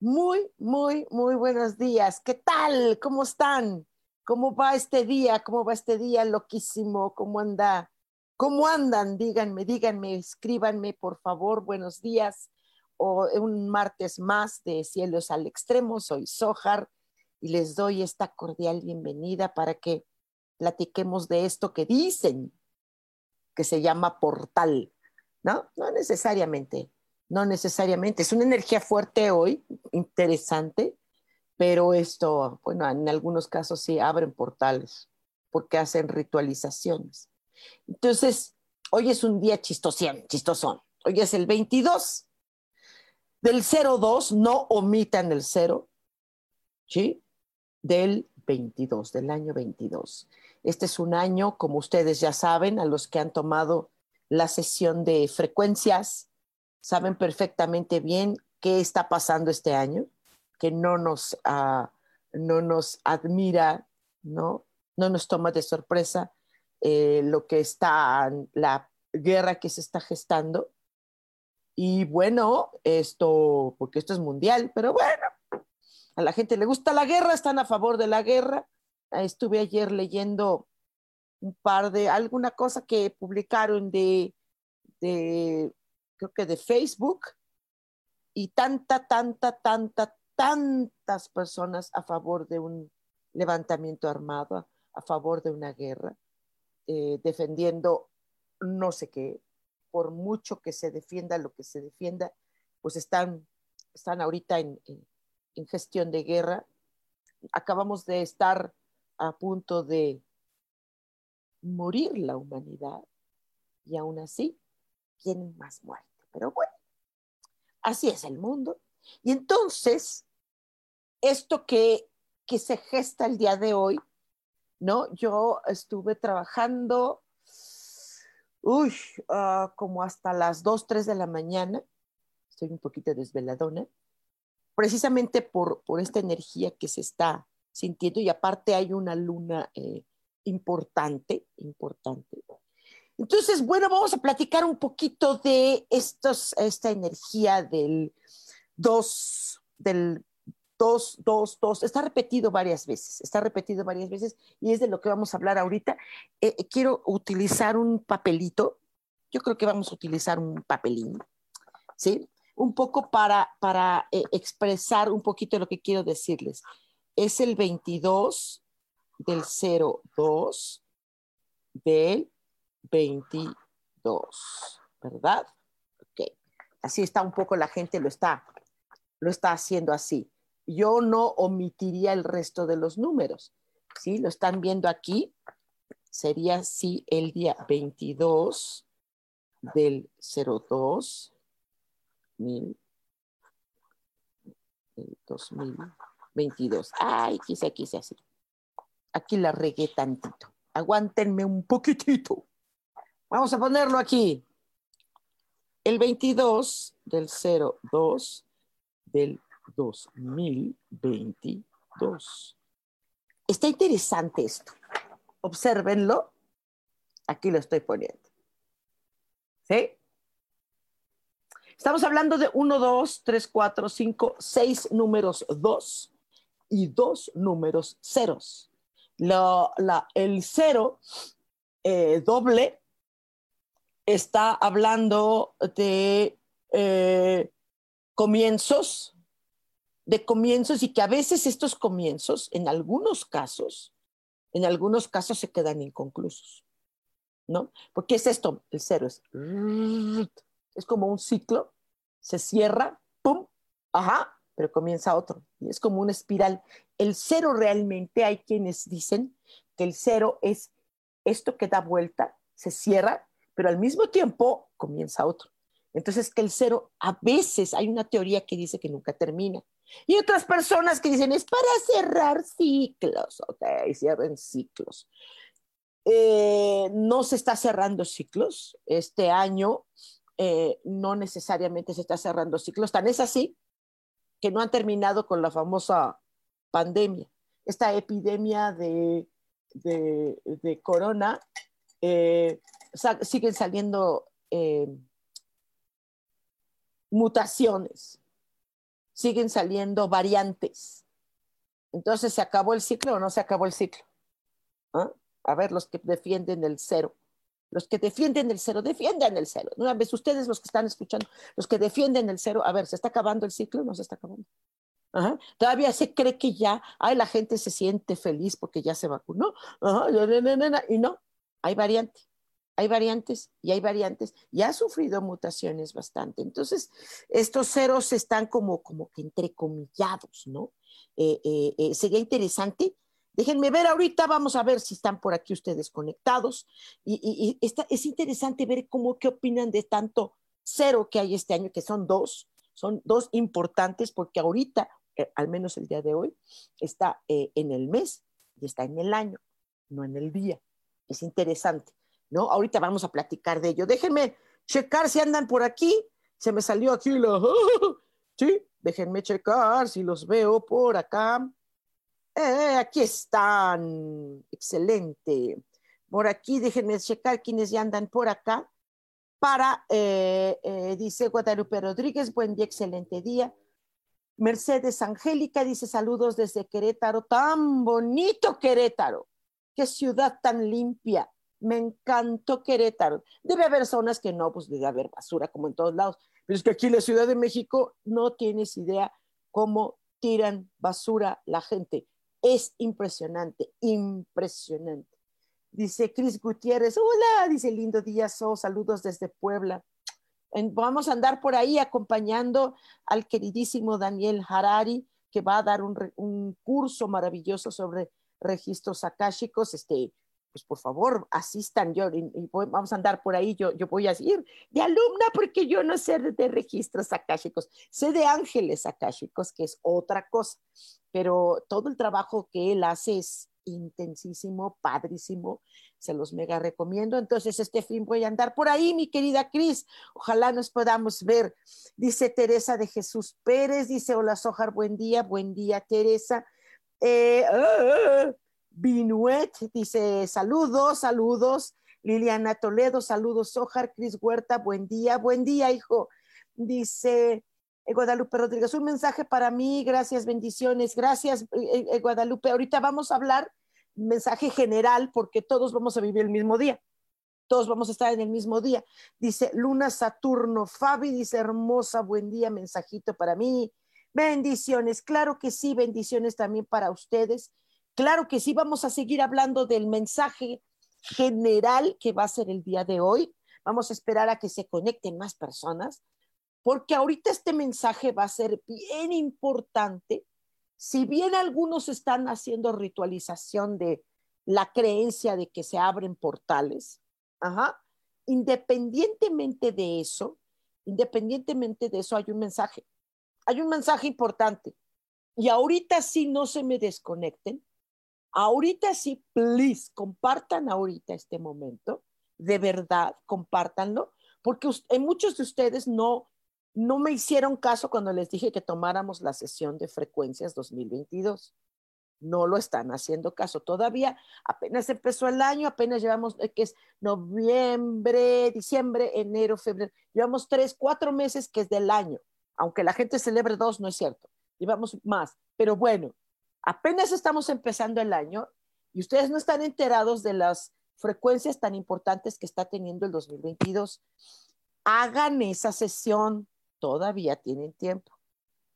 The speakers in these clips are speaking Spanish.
Muy, muy, muy buenos días. ¿Qué tal? ¿Cómo están? ¿Cómo va este día? ¿Cómo va este día loquísimo? ¿Cómo anda? ¿Cómo andan? Díganme, díganme, escríbanme, por favor, buenos días. O un martes más de Cielos al Extremo. Soy Sojar y les doy esta cordial bienvenida para que platiquemos de esto que dicen que se llama portal ¿no? No necesariamente, no necesariamente. Es una energía fuerte hoy, interesante, pero esto, bueno, en algunos casos sí abren portales porque hacen ritualizaciones. Entonces, hoy es un día chistosón, chistosón. Hoy es el 22 del 02, no omitan el 0, ¿sí? Del 22, del año 22. Este es un año, como ustedes ya saben, a los que han tomado la sesión de frecuencias, saben perfectamente bien qué está pasando este año, que no nos, ah, no nos admira, ¿no? no nos toma de sorpresa eh, lo que está, la guerra que se está gestando. Y bueno, esto, porque esto es mundial, pero bueno, a la gente le gusta la guerra, están a favor de la guerra. Estuve ayer leyendo un par de, alguna cosa que publicaron de, creo que de Facebook, y tanta, tanta, tanta, tantas personas a favor de un levantamiento armado, a favor de una guerra, eh, defendiendo no sé qué, por mucho que se defienda lo que se defienda, pues están, están ahorita en, gestión de guerra. Acabamos de estar a punto de morir la humanidad y aún así tienen más muerte. Pero bueno, así es el mundo. Y entonces, esto que, que se gesta el día de hoy, ¿no? Yo estuve trabajando, uy, uh, como hasta las 2, 3 de la mañana, estoy un poquito desveladona, precisamente por, por esta energía que se está sintiendo y aparte hay una luna eh, importante, importante. Entonces, bueno, vamos a platicar un poquito de estos, esta energía del 2, del 2, 2, 2. Está repetido varias veces, está repetido varias veces y es de lo que vamos a hablar ahorita. Eh, eh, quiero utilizar un papelito. Yo creo que vamos a utilizar un papelín, ¿sí? Un poco para, para eh, expresar un poquito lo que quiero decirles. Es el 22 del 02 del 22, ¿verdad? Ok, así está un poco la gente, lo está, lo está haciendo así. Yo no omitiría el resto de los números, ¿sí? Lo están viendo aquí, sería así el día 22 del 02 mil, 2022. Ay, quise, quise así. Aquí la regué tantito. Aguántenme un poquitito. Vamos a ponerlo aquí. El 22 del 02 del 2022. Está interesante esto. Obsérvenlo. Aquí lo estoy poniendo. ¿Sí? Estamos hablando de 1, 2, 3, 4, 5, 6 números 2 y 2 números ceros la, el cero eh, doble está hablando de, eh, comienzos, de comienzos y que a veces estos comienzos, en algunos casos, en algunos casos se quedan inconclusos, ¿no? Porque es esto, el cero es, es como un ciclo, se cierra, ¡pum! Ajá, pero comienza otro. Y es como una espiral. El cero realmente hay quienes dicen que el cero es esto que da vuelta, se cierra, pero al mismo tiempo comienza otro. Entonces, que el cero, a veces hay una teoría que dice que nunca termina. Y otras personas que dicen es para cerrar ciclos, ok, cierren ciclos. Eh, no se está cerrando ciclos. Este año eh, no necesariamente se está cerrando ciclos. Tan es así que no han terminado con la famosa pandemia. Esta epidemia de, de, corona, eh, siguen saliendo mutaciones siguen saliendo variantes. Entonces, ¿se acabó el ciclo o no se acabó el ciclo? ¿Ah? A ver, los que defienden el cero. Los que defienden el cero, defienden el cero. Una vez ustedes los que están escuchando, los que defienden el cero, a ver, ¿se está acabando el ciclo o no se está acabando? Todavía se cree que ya, ay, la gente se siente feliz porque ya se vacunó. y no, hay variante hay variantes y hay variantes y ha sufrido mutaciones bastante. Entonces, estos ceros están como, como que entrecomillados, ¿no? Eh, eh, eh, sería interesante. Déjenme ver ahorita, vamos a ver si están por aquí ustedes conectados. Y, es interesante ver cómo, qué opinan de tanto cero que hay este año, que son dos, son dos importantes porque ahorita, al menos el día de hoy, está en el mes y está en el año, no en el día. Es interesante. ¿No? Ahorita vamos a platicar de ello. Déjenme checar si andan por aquí. Se me salió aquí la... Sí, déjenme checar si los veo por acá. Eh, aquí están. Excelente. Por aquí, déjenme checar quiénes ya andan por acá. Para, eh, eh, dice Guadalupe Rodríguez, buen día, excelente día. Mercedes Angélica dice saludos desde Querétaro, tan bonito Querétaro, qué ciudad tan limpia, me encantó Querétaro. Debe haber zonas que no, pues debe haber basura como en todos lados. Pero es que aquí en la Ciudad de México no tienes idea cómo tiran basura la gente. Es impresionante, impresionante. Dice Cris Gutiérrez, hola, dice lindo día, so, saludos desde Puebla. vamos a andar por ahí acompañando al queridísimo Daniel Harari, que va a dar un, un curso maravilloso sobre registros akáshicos. Este, pues por favor, asistan, yo vamos a andar por ahí, yo, yo voy a ir de alumna porque yo no sé de, registros akáshicos, sé de ángeles akáshicos, que es otra cosa, pero todo el trabajo que él hace es intensísimo, padrísimo, se los mega recomiendo. Entonces, este fin voy a andar por ahí, mi querida Cris, ojalá nos podamos ver. Dice Teresa de Jesús Pérez, dice, hola Sojar, buen día, buen día Teresa. Eh, ah, Binuet dice saludos, saludos. Liliana Toledo, saludos. Sojar, Cris Huerta, buen día, buen día, hijo. Dice eh, Guadalupe Rodríguez, un mensaje para mí, gracias, bendiciones, gracias, eh, eh, Guadalupe. Ahorita vamos a hablar mensaje general porque todos vamos a vivir el mismo día. Todos vamos a estar en el mismo día. Dice Luna Saturno, Fabi dice hermosa, buen día, mensajito para mí. Bendiciones, claro que sí, bendiciones también para ustedes. Claro que sí, vamos a seguir hablando del mensaje general que va a ser el día de hoy. Vamos a esperar a que se conecten más personas, porque ahorita este mensaje va a ser bien importante. Si bien algunos están haciendo ritualización de la creencia de que se abren portales, independientemente de eso, independientemente de eso, hay un mensaje. Hay un mensaje importante. Y ahorita sí no se me desconecten, Ahorita sí, please, compartan ahorita este momento, de verdad, compártanlo, porque muchos de ustedes no, no me hicieron caso cuando les dije que tomáramos la sesión de frecuencias 2022. No lo están haciendo caso. Todavía apenas empezó el año, apenas llevamos, eh, que es noviembre, diciembre, enero, febrero. Llevamos tres, cuatro meses que es del año. Aunque la gente celebre dos, no es cierto. Llevamos más. Pero bueno, apenas estamos empezando el año y ustedes no están enterados de las frecuencias tan importantes que está teniendo el 2022. Hagan esa sesión, todavía tienen tiempo.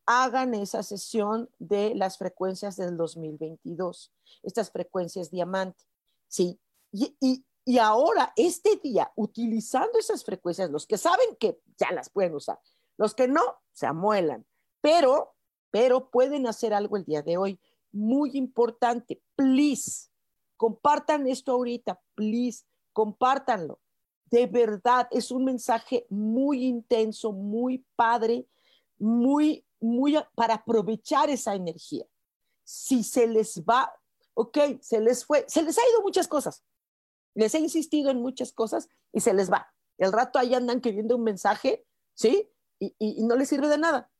Hagan esa sesión de las frecuencias del 2022, estas frecuencias diamante. Sí, y, y, y ahora, este día, utilizando esas frecuencias, los que saben que ya las pueden usar, los que no, se amuelan, pero, pero pueden hacer algo el día de hoy. Muy importante, please, compartan esto ahorita, please, compártanlo. De verdad, es un mensaje muy intenso, muy padre, muy, muy para aprovechar esa energía. Si se les va, ok, se les fue, se les ha ido muchas cosas. Les he insistido en muchas cosas y se les va. El rato ahí andan queriendo un mensaje, ¿sí? Y, y, no les sirve de nada.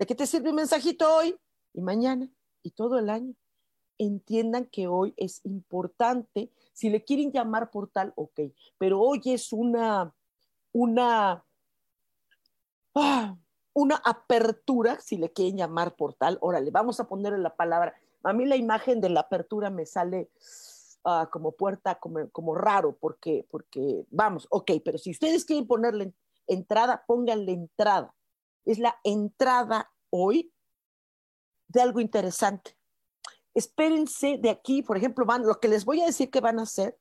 ¿De qué te sirve un mensajito hoy y mañana y todo el año? Entiendan que hoy es importante si le quieren llamar portal, ok, pero hoy es una, una, ah, una apertura, si le quieren llamar portal, órale, vamos a ponerle la palabra. A mí la imagen de la apertura me sale ah, como puerta, como, como raro, porque, porque, vamos, ok, pero si ustedes quieren ponerle entrada, pónganle entrada. Es la entrada hoy de algo interesante espérense de aquí, por ejemplo, van, lo que les voy a decir que van a hacer,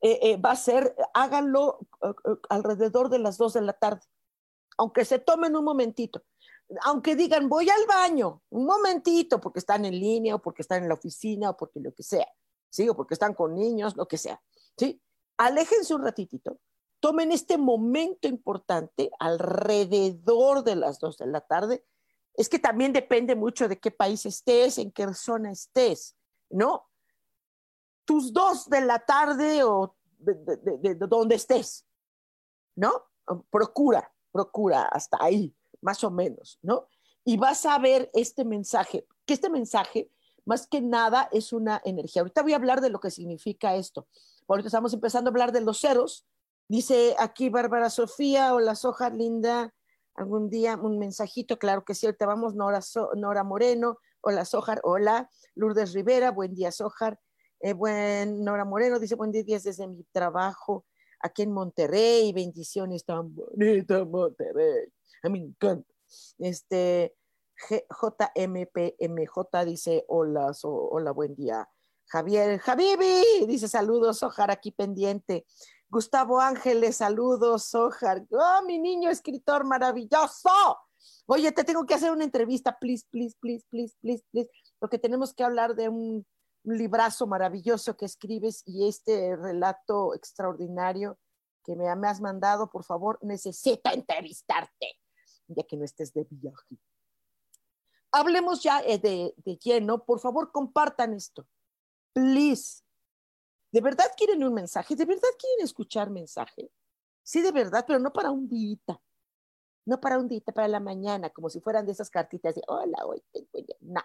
eh, eh, va a ser, háganlo eh, alrededor de las dos de la tarde, aunque se tomen un momentito, aunque digan, voy al baño, un momentito, porque están en línea o porque están en la oficina o porque lo que sea, ¿sí? O porque están con niños, lo que sea, ¿sí? Aléjense un ratitito, tomen este momento importante alrededor de las dos de la tarde es que también depende mucho de qué país estés, en qué zona estés, ¿no? Tus dos de la tarde o de, donde estés, ¿no? Procura, procura hasta ahí, más o menos, ¿no? Y vas a ver este mensaje, que este mensaje, más que nada, es una energía. Ahorita voy a hablar de lo que significa esto. Ahorita estamos empezando a hablar de los ceros. Dice aquí Bárbara Sofía, hola Soja, linda algún día un mensajito, claro que sí, ahorita vamos, Nora, Nora Moreno, hola Sojar, hola, Lourdes Rivera, buen día Sojar, eh, buen, Nora Moreno dice, buen día desde mi trabajo aquí en Monterrey, bendiciones tan bonita Monterrey, a mí me encanta. Este, JMPMJ dice, hola, hola, buen día. Javier, Javibi, dice saludos, Sojar, aquí pendiente. Gustavo Ángeles, saludos, Sojar. Oh, mi niño escritor maravilloso. Oye, te tengo que hacer una entrevista, please, please, please, please, please, please, porque tenemos que hablar de un, librazo maravilloso que escribes y este relato extraordinario que me, has mandado, por favor, necesita entrevistarte, ya que no estés de viaje. Hablemos ya eh, de, de lleno, por favor, compartan esto. Please, ¿De verdad quieren un mensaje? ¿De verdad quieren escuchar mensaje? Sí, de verdad, pero no para un día. No para un día, para la mañana, como si fueran de esas cartitas de hola, hoy tengo No,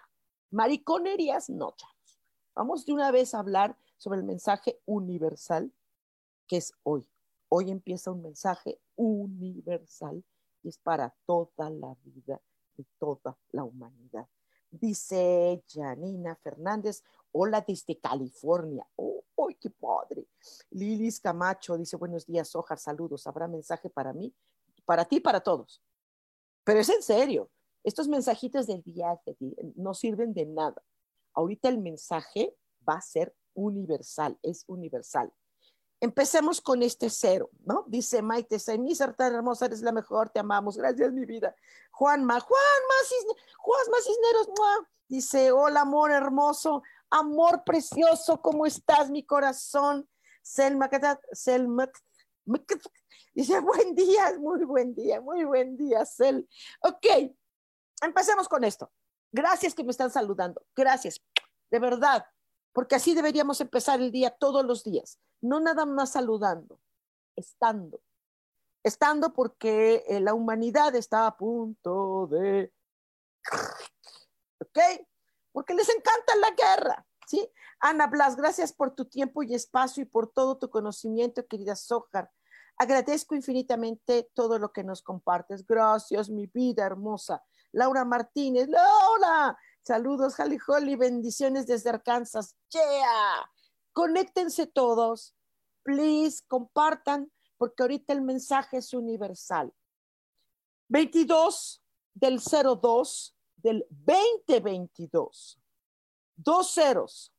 mariconerías no, chavos. Vamos de una vez a hablar sobre el mensaje universal que es hoy. Hoy empieza un mensaje universal y es para toda la vida de toda la humanidad. Dice Janina Fernández, hola desde California. Oh, ¡Uy, qué padre! Lilis Camacho dice, buenos días, Ojar, saludos. ¿Habrá mensaje para mí? Para ti, para todos. Pero es en serio. Estos mensajitos del día no sirven de nada. Ahorita el mensaje va a ser universal, es universal. Empecemos con este cero, ¿no? Dice Maite, mi tan hermosa, eres la mejor, te amamos, gracias mi vida. Juanma, Juanma, Juanma Cisneros, dice, hola amor hermoso, Amor precioso, ¿cómo estás, mi corazón? Selma, Selma, dice, buen día, muy buen día, muy buen día, Sel. Ok, empecemos con esto. Gracias que me están saludando, gracias, de verdad, porque así deberíamos empezar el día todos los días, no nada más saludando, estando. Estando porque eh, la humanidad está a punto de... ¿Ok? porque les encanta la guerra, ¿sí? Ana Blas, gracias por tu tiempo y espacio y por todo tu conocimiento, querida Sojar. Agradezco infinitamente todo lo que nos compartes. Gracias, mi vida hermosa. Laura Martínez, Laura, saludos, Jali Holly, bendiciones desde Arkansas. Yeah. Conéctense todos, please, compartan, porque ahorita el mensaje es universal. 22 del 02 del 2022. Dos ceros.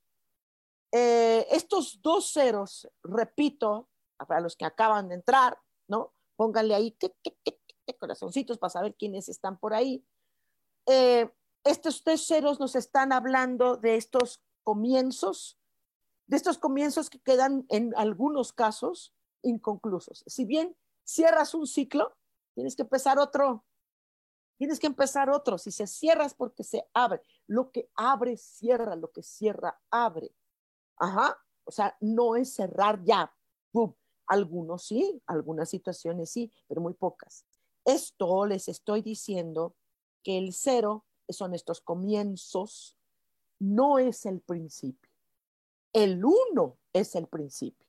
Eh, estos dos ceros, repito, para los que acaban de entrar, ¿no? Pónganle ahí corazoncitos para saber quiénes están por ahí. Eh, estos tres ceros nos están hablando de estos comienzos, de estos comienzos que quedan en algunos casos inconclusos. Si bien cierras un ciclo, tienes que empezar otro. Tienes que empezar otro. Si se cierra es porque se abre. Lo que abre, cierra. Lo que cierra, abre. Ajá. O sea, no es cerrar ya. Algunos sí, algunas situaciones sí, pero muy pocas. Esto les estoy diciendo que el cero son estos comienzos, no es el principio. El uno es el principio.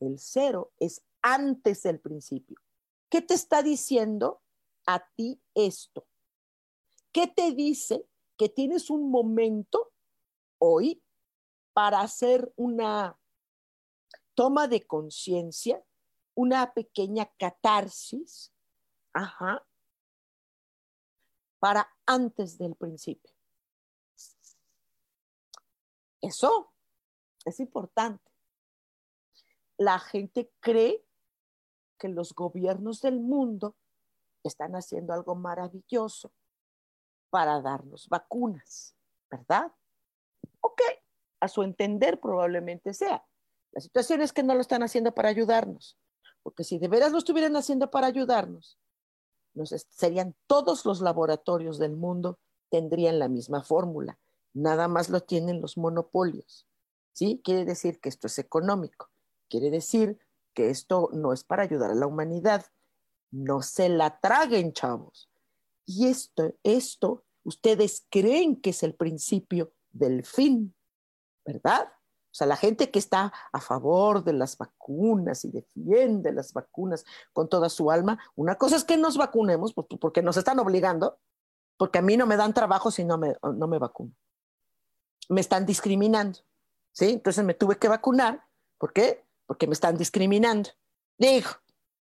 El cero es antes del principio. ¿Qué te está diciendo a ti esto? ¿Qué te dice que tienes un momento hoy para hacer una toma de conciencia, una pequeña catarsis, ajá, para antes del principio. Eso es importante. La gente cree que los gobiernos del mundo están haciendo algo maravilloso para darnos vacunas, ¿verdad? Ok, a su entender probablemente sea. La situación es que no lo están haciendo para ayudarnos, porque si de veras lo estuvieran haciendo para ayudarnos, serían todos los laboratorios del mundo, tendrían la misma fórmula, nada más lo tienen los monopolios. ¿Sí? Quiere decir que esto es económico, quiere decir que esto no es para ayudar a la humanidad. No se la traguen, chavos. Y esto, esto, ustedes creen que es el principio del fin, ¿verdad? O sea, la gente que está a favor de las vacunas y defiende las vacunas con toda su alma, una cosa es que nos vacunemos porque nos están obligando, porque a mí no me dan trabajo si no me, no me vacuno. Me están discriminando, ¿sí? Entonces me tuve que vacunar. ¿Por qué? Porque me están discriminando. Digo,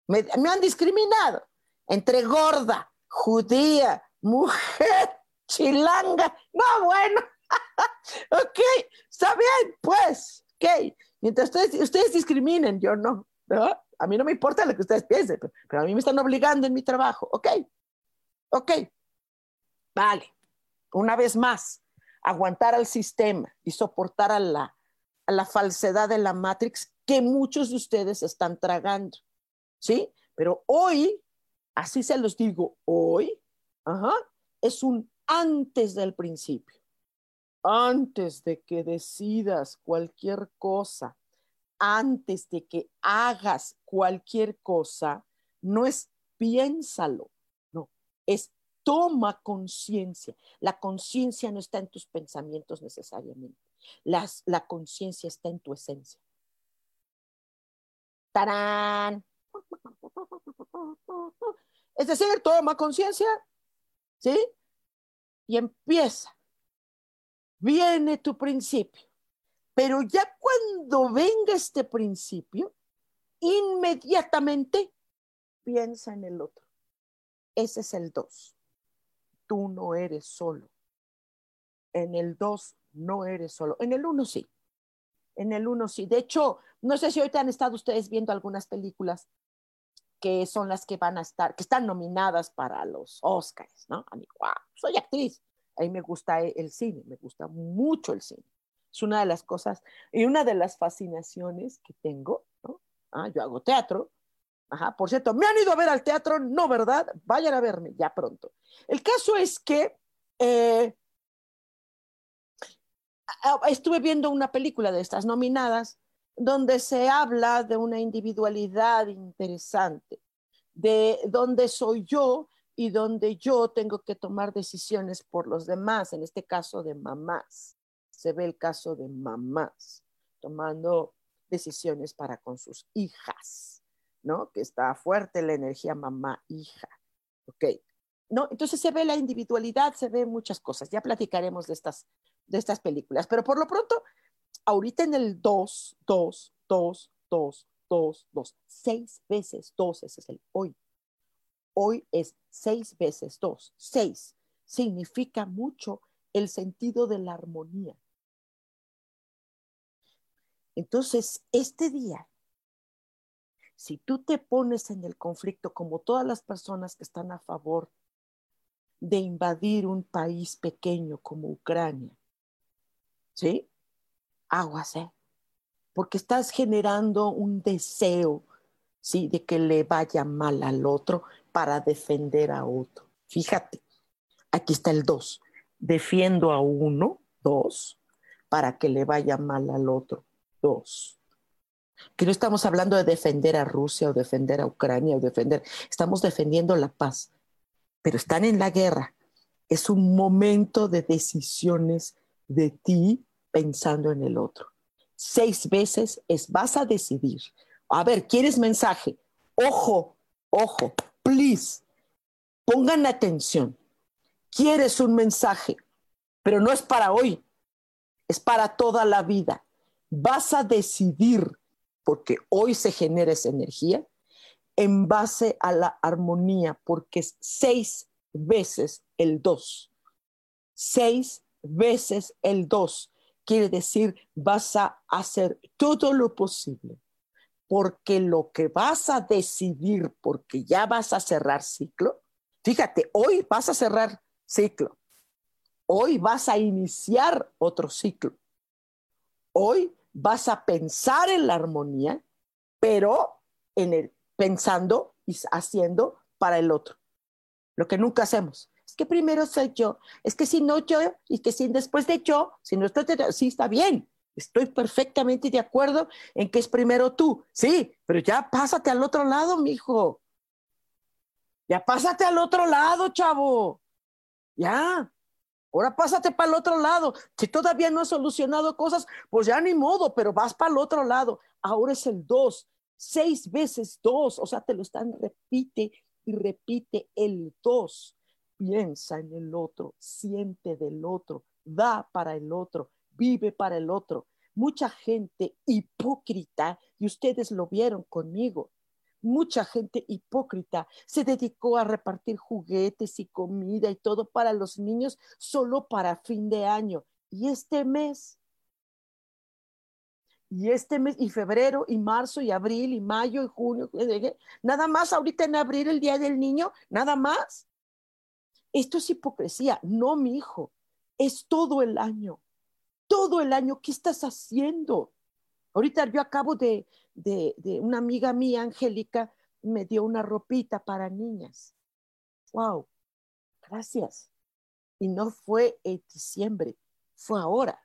me, han discriminado entre gorda, judía, mujer, chilanga. No, bueno. ok, está bien, pues, ok. Mientras ustedes, ustedes discriminen, yo no, A mí no me importa lo que ustedes piensen, pero, a mí me están obligando en mi trabajo, ok. Ok, vale. Una vez más, aguantar al sistema y soportar a la, la falsedad de la Matrix que muchos de ustedes están tragando, ¿sí? Pero hoy, así se los digo, hoy, ajá, es un antes del principio antes de que decidas cualquier cosa, antes de que hagas cualquier cosa, no es piénsalo, no, es toma conciencia. La conciencia no está en tus pensamientos necesariamente. la conciencia está en tu esencia. ¡Tarán! Es decir, toma conciencia, ¿sí? Y empieza viene tu principio. Pero ya cuando venga este principio, inmediatamente piensa en el otro. Ese es el dos. Tú no eres solo. En el dos no eres solo. En el uno sí. En el uno sí. De hecho, no sé si ahorita han estado ustedes viendo algunas películas que son las que van a estar, que están nominadas para los Oscars, ¿no? A mí, wow, soy actriz, a mí me gusta el cine, me gusta mucho el cine. Es una de las cosas y una de las fascinaciones que tengo, ¿no? Ah, yo hago teatro. Ajá, por cierto, ¿me han ido a ver al teatro? No, ¿verdad? Vayan a verme ya pronto. El caso es que eh, estuve viendo una película de estas nominadas donde se habla de una individualidad interesante, de dónde soy yo y donde yo tengo que tomar decisiones por los demás, en este caso de mamás. Se ve el caso de mamás tomando decisiones para con sus hijas, ¿no? Que está fuerte la energía mamá-hija. ¿Ok? ¿No? Entonces se ve la individualidad, se ve muchas cosas. Ya platicaremos de estas, de estas películas, pero por lo pronto, ahorita en el 2, 2, 2, 2, 2, 2, seis veces 2, ese es el hoy hoy es seis veces dos. Seis significa mucho el sentido de la armonía. Entonces, este día, si tú te pones en el conflicto como todas las personas que están a favor de invadir un país pequeño como Ucrania, ¿sí? Aguas, ¿eh? Porque estás generando un deseo, ¿sí? De que le vaya mal al otro para defender a otro. Fíjate, aquí está el dos. Defiendo a uno, dos, para que le vaya mal al otro, dos. Que no estamos hablando de defender a Rusia o defender a Ucrania o defender, estamos defendiendo la paz, pero están en la guerra. Es un momento de decisiones de ti pensando en el otro. Seis veces es vas a decidir. A ver, ¿quieres mensaje? Ojo, ojo, please, pongan atención quieres un mensaje, pero no es para hoy, es para toda la vida. Vas a decidir, porque hoy se genera esa energía, en base a la armonía, porque es seis veces el dos. Seis veces el dos. Quiere decir, vas a hacer todo lo posible, porque lo que vas a decidir, porque ya vas a cerrar ciclo, fíjate, hoy vas a cerrar ciclo. Hoy vas a iniciar otro ciclo. Hoy vas a pensar en la armonía, pero en el, pensando y haciendo para el otro. Lo que nunca hacemos. Es que primero soy yo. Es que si no yo y que si después de yo, si no estoy, sí está bien. Estoy perfectamente de acuerdo en que es primero tú. Sí, pero ya pásate al otro lado, mijo. Ya pásate al otro lado, chavo. Ya, ahora pásate para el otro lado. Si todavía no has solucionado cosas, pues ya ni modo, pero vas para el otro lado. Ahora es el dos, seis veces dos, o sea, te lo están, repite y repite el dos. Piensa en el otro, siente del otro, da para el otro, vive para el otro. Mucha gente hipócrita, y ustedes lo vieron conmigo, mucha gente hipócrita se dedicó a repartir juguetes y comida y todo para los niños solo para fin de año. Y este mes, y este mes, y febrero, y marzo, y abril, y mayo, y junio, nada más ahorita en abril, el Día del Niño, nada más. Esto es hipocresía, no mi hijo, es todo el año, todo el año, ¿qué estás haciendo? Ahorita yo acabo de, de, una amiga mía, Angélica, me dio una ropita para niñas. ¡Wow! Gracias. Y no fue en diciembre, fue ahora.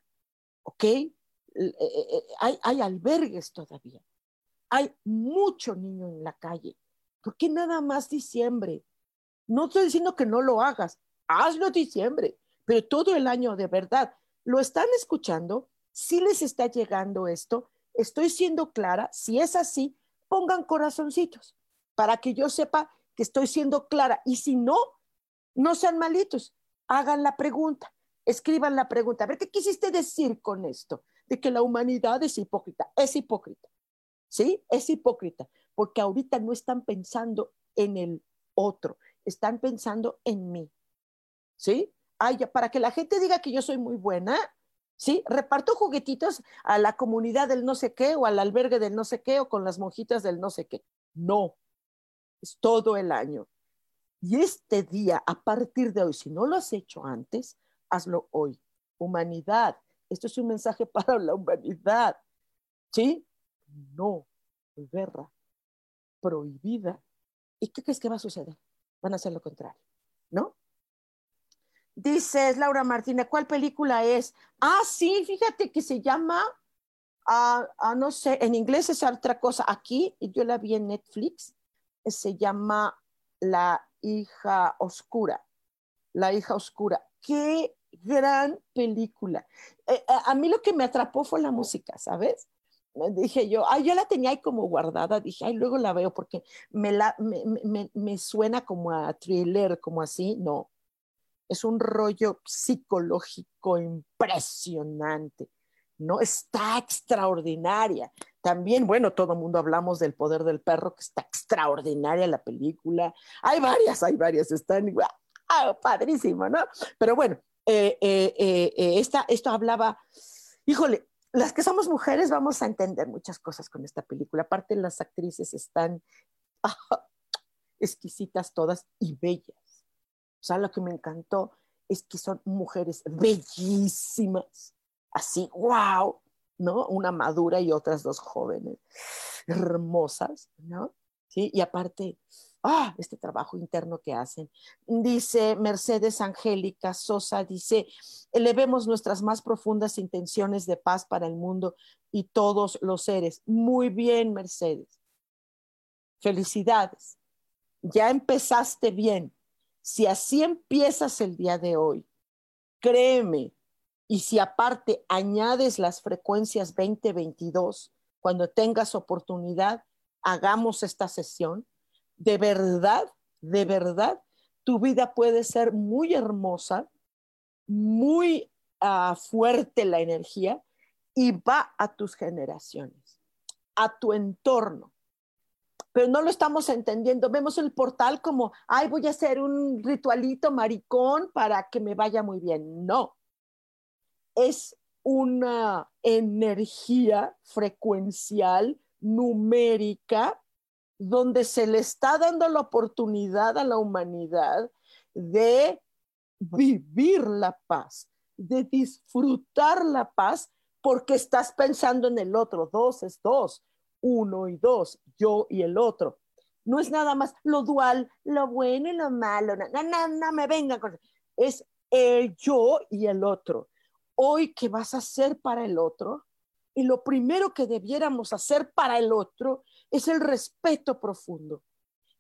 ¿Ok? Eh, eh, eh, hay, hay albergues todavía. Hay mucho niño en la calle. ¿Por qué nada más diciembre? No estoy diciendo que no lo hagas, hazlo diciembre, pero todo el año de verdad. ¿Lo están escuchando? ¿Sí les está llegando esto? Estoy siendo clara, si es así, pongan corazoncitos para que yo sepa que estoy siendo clara. Y si no, no sean malitos, hagan la pregunta, escriban la pregunta. A ver, ¿qué quisiste decir con esto? De que la humanidad es hipócrita. Es hipócrita. ¿Sí? Es hipócrita, porque ahorita no están pensando en el otro, están pensando en mí. ¿Sí? Ay, para que la gente diga que yo soy muy buena, ¿sí? Reparto juguetitos a la comunidad del no sé qué o al albergue del no sé qué o con las monjitas del no sé qué. No, es todo el año. Y este día, a partir de hoy, si no lo has hecho antes, hazlo hoy. Humanidad, esto es un mensaje para la humanidad. ¿Sí? No, guerra, prohibida. ¿Y qué crees que va a suceder? Van a hacer lo contrario, ¿no? Dices, Laura Martínez, ¿cuál película es? Ah, sí, fíjate que se llama, ah, ah, no sé, en inglés es otra cosa. Aquí, yo la vi en Netflix, se llama La hija oscura. La hija oscura. Qué gran película. Eh, eh, a mí lo que me atrapó fue la música, ¿sabes? Dije yo, ay, yo la tenía ahí como guardada, dije, ay, luego la veo porque me, la, me, me suena como a thriller, como así, no, es un rollo psicológico impresionante. ¿no? Está extraordinaria. También, bueno, todo el mundo hablamos del poder del perro, que está extraordinaria la película. Hay varias, hay varias, están. Ah, padrísimo, ¿no? Pero bueno, eh, eh, eh, esta, esto hablaba, híjole, las que somos mujeres vamos a entender muchas cosas con esta película. Aparte, las actrices están exquisitas todas y bellas. O sea, lo que me encantó es que son mujeres bellísimas, así, wow, ¿no? Una madura y otras dos jóvenes, hermosas, ¿no? Sí, y aparte, ah, este trabajo interno que hacen. Dice Mercedes Angélica Sosa, dice, elevemos nuestras más profundas intenciones de paz para el mundo y todos los seres. Muy bien, Mercedes. Felicidades. Ya empezaste bien. Si así empiezas el día de hoy, créeme, y si aparte añades las frecuencias 2022, cuando tengas oportunidad, hagamos esta sesión, de verdad, de verdad, tu vida puede ser muy hermosa, muy uh, fuerte la energía y va a tus generaciones, a tu entorno pero no lo estamos entendiendo. Vemos el portal como, ay, voy a hacer un ritualito maricón para que me vaya muy bien. No, es una energía frecuencial, numérica, donde se le está dando la oportunidad a la humanidad de vivir la paz, de disfrutar la paz, porque estás pensando en el otro. Dos es dos uno y dos, yo y el otro. No es nada más lo dual, lo bueno y lo malo, no, no, no, me venga con... Es el yo y el otro. Hoy, ¿qué vas a hacer para el otro? Y lo primero que debiéramos hacer para el otro es el respeto profundo,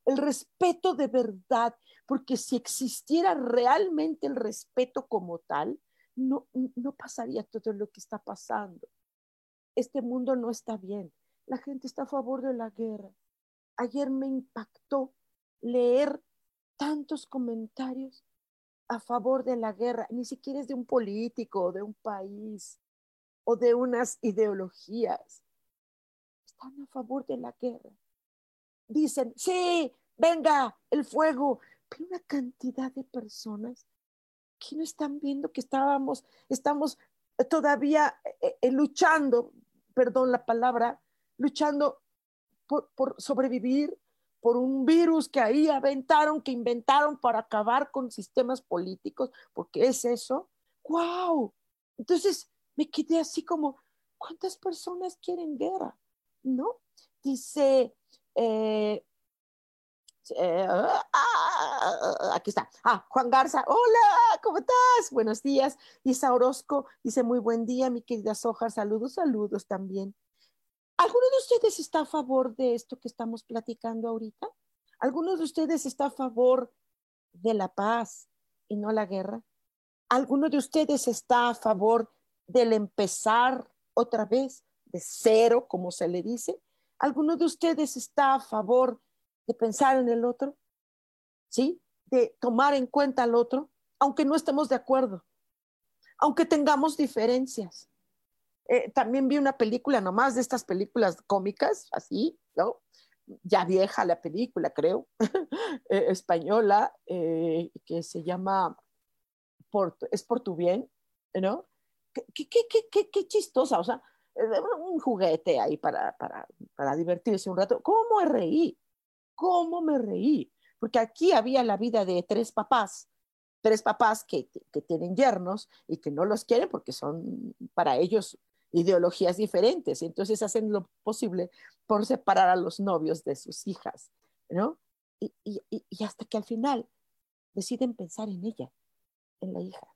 el respeto de verdad, porque si existiera realmente el respeto como tal, no, no pasaría todo lo que está pasando. Este mundo no está bien la gente está a favor de la guerra. Ayer me impactó leer tantos comentarios a favor de la guerra, ni siquiera es de un político, de un país o de unas ideologías. Están a favor de la guerra. Dicen, sí, venga, el fuego, pero una cantidad de personas que no están viendo que estábamos, estamos todavía eh, eh, luchando, perdón la palabra, luchando por, sobrevivir, por un virus que ahí aventaron, que inventaron para acabar con sistemas políticos, porque es eso. ¡Wow! Entonces me quedé así como, ¿cuántas personas quieren guerra? ¿No? Dice, eh, eh, ah, aquí está. Ah, Juan Garza, hola, ¿cómo estás? Buenos días. Isa Orozco dice, muy buen día, mi querida Sojar, saludos, saludos también. ¿Alguno de ustedes está a favor de esto que estamos platicando ahorita? ¿Alguno de ustedes está a favor de la paz y no la guerra? ¿Alguno de ustedes está a favor del empezar otra vez de cero, como se le dice? ¿Alguno de ustedes está a favor de pensar en el otro? ¿Sí? De tomar en cuenta al otro, aunque no estemos de acuerdo, aunque tengamos diferencias. Eh, también vi una película nomás de estas películas cómicas, así, ¿no? Ya vieja la película, creo, eh, española, eh, que se llama Es por tu bien, ¿no? Qué, qué, qué, qué chistosa, o sea, un juguete ahí para, para, para divertirse un rato. ¿Cómo me reí? ¿Cómo me reí? Porque aquí había la vida de tres papás tres papás que, que, tienen yernos y que no los quieren porque son para ellos ideologías diferentes y entonces hacen lo posible por separar a los novios de sus hijas, ¿no? Y, y, y hasta que al final deciden pensar en ella, en la hija.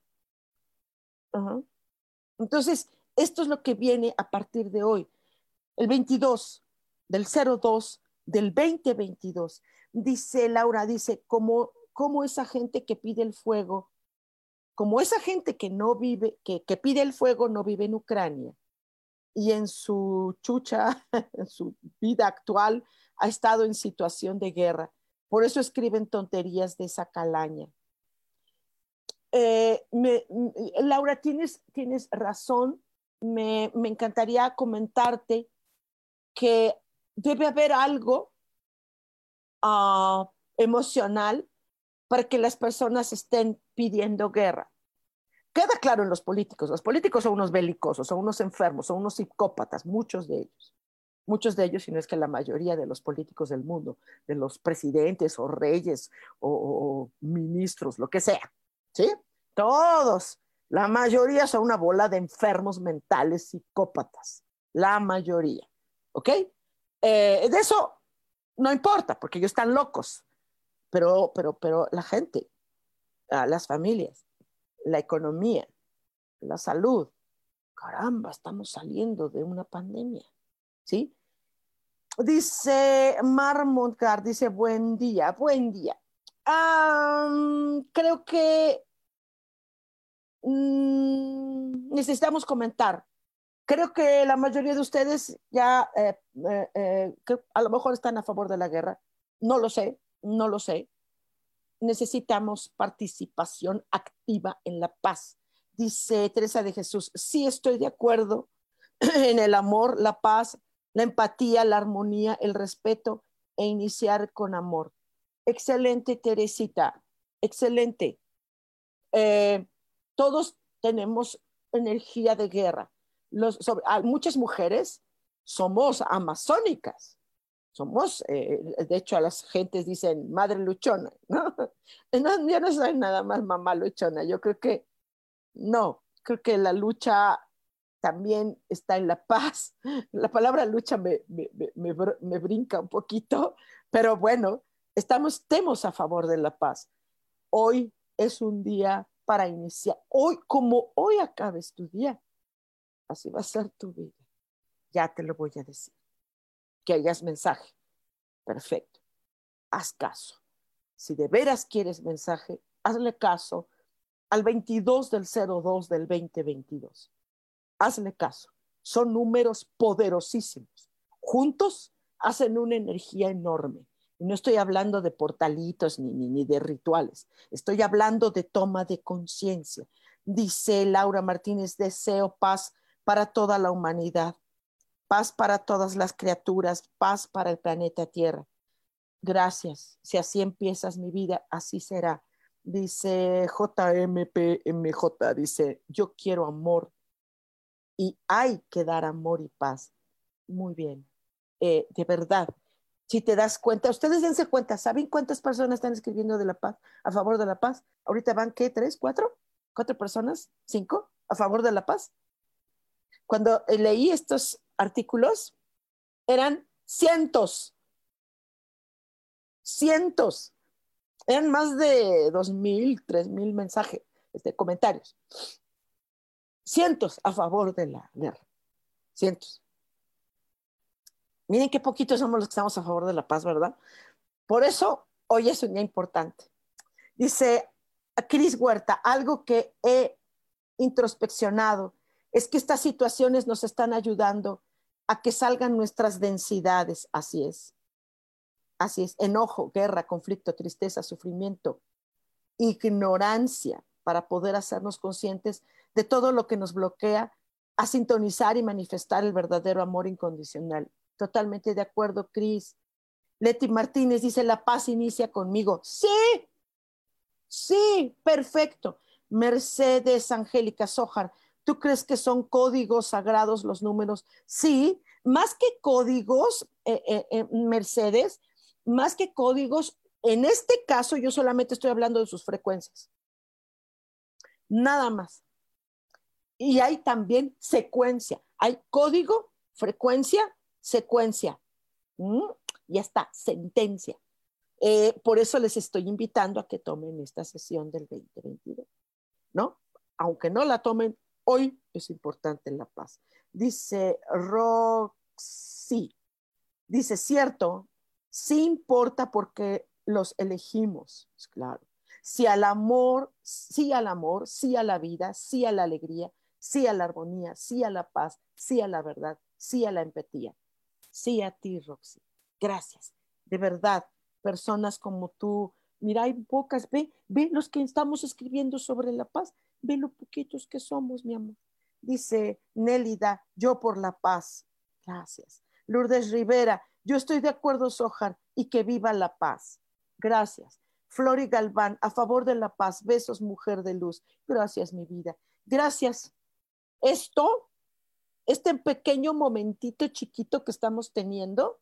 Entonces, esto es lo que viene a partir de hoy. El 22 del 02 del 2022, dice Laura, dice, como, como esa gente que pide el fuego, como esa gente que no vive, que, que pide el fuego no vive en Ucrania, y en su chucha, en su vida actual, ha estado en situación de guerra. Por eso escriben tonterías de esa calaña. Eh, Laura, tienes, tienes razón. me, encantaría comentarte que debe haber algo ah, emocional para que las personas estén pidiendo guerra. Queda claro en los políticos, los políticos son unos belicosos, son unos enfermos, son unos psicópatas, muchos de ellos. Muchos de ellos, si no es que la mayoría de los políticos del mundo, de los presidentes o reyes o, ministros, lo que sea, ¿sí? Todos, la mayoría son una bola de enfermos mentales psicópatas, la mayoría, ¿ok? Eh, de eso no importa, porque ellos están locos, pero, pero, pero la gente, las familias, la economía, la salud, caramba, estamos saliendo de una pandemia, ¿sí? Dice Mar dice buen día, buen día. creo que mm, necesitamos comentar. Creo que la mayoría de ustedes ya, eh, eh, eh, a lo mejor están a favor de la guerra. No lo sé, no lo sé. Necesitamos participación activa en la paz. Dice Teresa de Jesús, sí estoy de acuerdo en el amor, la paz, la empatía, la armonía, el respeto e iniciar con amor. Excelente, Teresita, excelente. Eh, todos tenemos energía de guerra. muchas mujeres somos amazónicas. Somos, eh, de hecho, a las gentes dicen madre luchona, ¿no? ¿no? Yo no soy nada más mamá luchona. Yo creo que no, creo que la lucha también está en la paz. La palabra lucha me, me, brinca un poquito, pero bueno, estamos, estemos a favor de la paz. Hoy es un día para iniciar. Hoy, como hoy acabes tu día, así va a ser tu vida. Ya te lo voy a decir. Que hayas mensaje. Perfecto. Haz caso. Si de veras quieres mensaje, hazle caso al 22 del 02 del 2022 hazle caso, son números poderosísimos. Juntos hacen una energía enorme. Y no estoy hablando de portalitos ni, ni, de rituales, estoy hablando de toma de conciencia. Dice Laura Martínez, deseo paz para toda la humanidad, paz para todas las criaturas, paz para el planeta Tierra. Gracias. Si así empiezas mi vida, así será. Dice JMPMJ, dice, yo quiero amor, y hay que dar amor y paz. Muy bien, eh, de verdad. Si te das cuenta, ustedes dense cuenta, ¿saben cuántas personas están escribiendo de la paz, a favor de la paz? Ahorita van, ¿qué? ¿Tres, cuatro? ¿Cuatro personas? ¿Cinco? ¿A favor de la paz? Cuando eh, leí estos artículos, eran cientos, cientos, eran más de dos mil, tres mil mensajes, este, comentarios cientos a favor de la guerra. Cientos. Miren qué poquitos somos los que estamos a favor de la paz, ¿verdad? Por eso hoy es un día importante. Dice Cris Huerta, algo que he introspeccionado es que estas situaciones nos están ayudando a que salgan nuestras densidades. Así es. Así es. Enojo, guerra, conflicto, tristeza, sufrimiento, ignorancia, para poder hacernos conscientes de todo lo que nos bloquea a sintonizar y manifestar el verdadero amor incondicional. Totalmente de acuerdo, Cris. Leti Martínez dice, la paz inicia conmigo. Sí, sí, perfecto. Mercedes Angélica Sojar, ¿tú crees que son códigos sagrados los números? Sí, más que códigos, eh, eh, eh, Mercedes, más que códigos, en este caso yo solamente estoy hablando de sus frecuencias. Nada más y hay también secuencia. Hay código, frecuencia, secuencia. ¿Mm? Ya está, sentencia. Por eso les estoy invitando a que tomen esta sesión del 2022, ¿no? Aunque no la tomen, hoy es importante la paz. Dice Roxy, dice, cierto, sí importa porque los elegimos, claro. Sí al amor, sí al amor, sí a la vida, sí a la alegría, sí a la armonía, sí a la paz, sí a la verdad, sí a la empatía. Sí a ti, Roxy. Gracias. De verdad, personas como tú, mira, hay pocas, ve, ve los que estamos escribiendo sobre la paz, ve lo poquitos que somos, mi amor. Dice Nélida, yo por la paz. Gracias. Lourdes Rivera, yo estoy de acuerdo, Sojar, y que viva la paz. Gracias. Flori Galván, a favor de la paz. Besos, mujer de luz. Gracias, mi vida. Gracias. Esto, este pequeño momentito chiquito que estamos teniendo,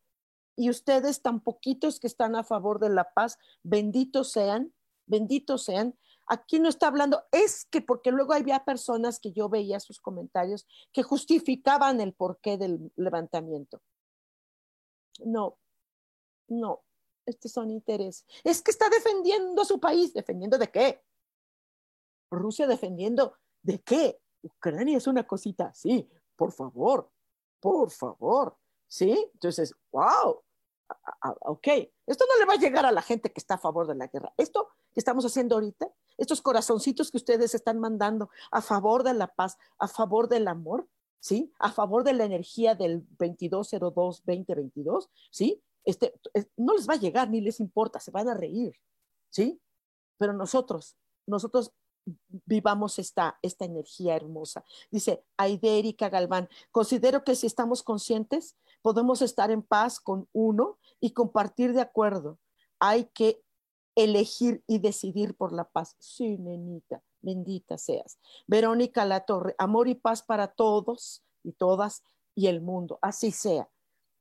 y ustedes tan poquitos que están a favor de la paz, benditos sean, benditos sean. Aquí no está hablando, es que porque luego había personas que yo veía sus comentarios que justificaban el porqué del levantamiento. No, no, estos son intereses. Es que está defendiendo a su país. ¿Defendiendo de qué? Rusia defendiendo de qué? Ucrania es una cosita así. Por favor, por favor. ¿Sí? Entonces, wow. Ok, esto no le va a llegar a la gente que está a favor de la guerra. Esto que estamos haciendo ahorita, estos corazoncitos que ustedes están mandando a favor de la paz, a favor del amor, ¿sí? A favor de la energía del 2202-2022, ¿sí? Este, no les va a llegar ni les importa, se van a reír, ¿sí? Pero nosotros, nosotros vivamos esta, esta energía hermosa. Dice Aidérica Galván, considero que si estamos conscientes, podemos estar en paz con uno y compartir de acuerdo. Hay que elegir y decidir por la paz. Sí, nenita, bendita seas. Verónica Latorre, amor y paz para todos y todas y el mundo. Así sea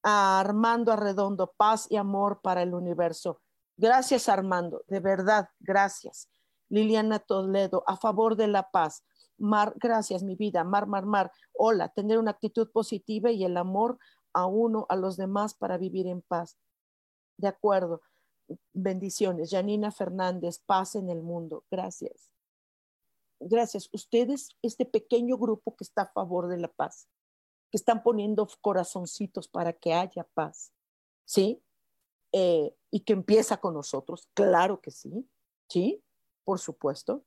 Armando Arredondo, paz y amor para el universo. Gracias, Armando, de verdad, gracias. Liliana Toledo, a favor de la paz. Mar, gracias, mi vida. Mar, mar, mar. Hola, tener una actitud positiva y el amor a uno, a los demás para vivir en paz. De acuerdo. Bendiciones. Janina Fernández, paz en el mundo. Gracias. Gracias. Ustedes, este pequeño grupo que está a favor de la paz que están poniendo corazoncitos para que haya paz, ¿sí? Eh, y que empieza con nosotros, claro que sí, ¿sí? Por supuesto.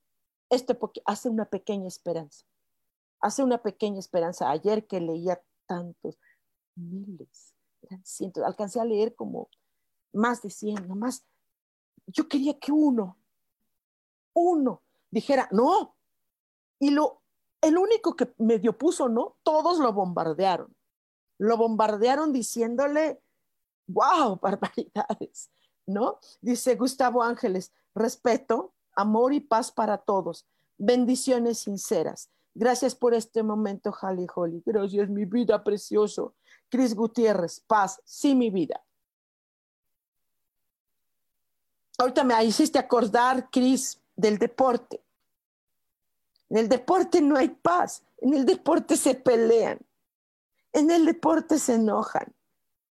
Este hace una pequeña esperanza, hace una pequeña esperanza. Ayer que leía tantos, miles, eran cientos, alcancé a leer como más de cien, nomás. Yo quería que uno, uno dijera, no, y lo el único que medio puso no, todos lo bombardearon. Lo bombardearon diciéndole, wow, barbaridades, ¿no? Dice Gustavo Ángeles, respeto, amor y paz para todos. Bendiciones sinceras. Gracias por este momento, Jali Holly. Gracias, mi vida precioso. Cris Gutiérrez, paz, sí, mi vida. Ahorita me hiciste acordar, Cris, del deporte. En el deporte no hay paz, en el deporte se pelean, en el deporte se enojan.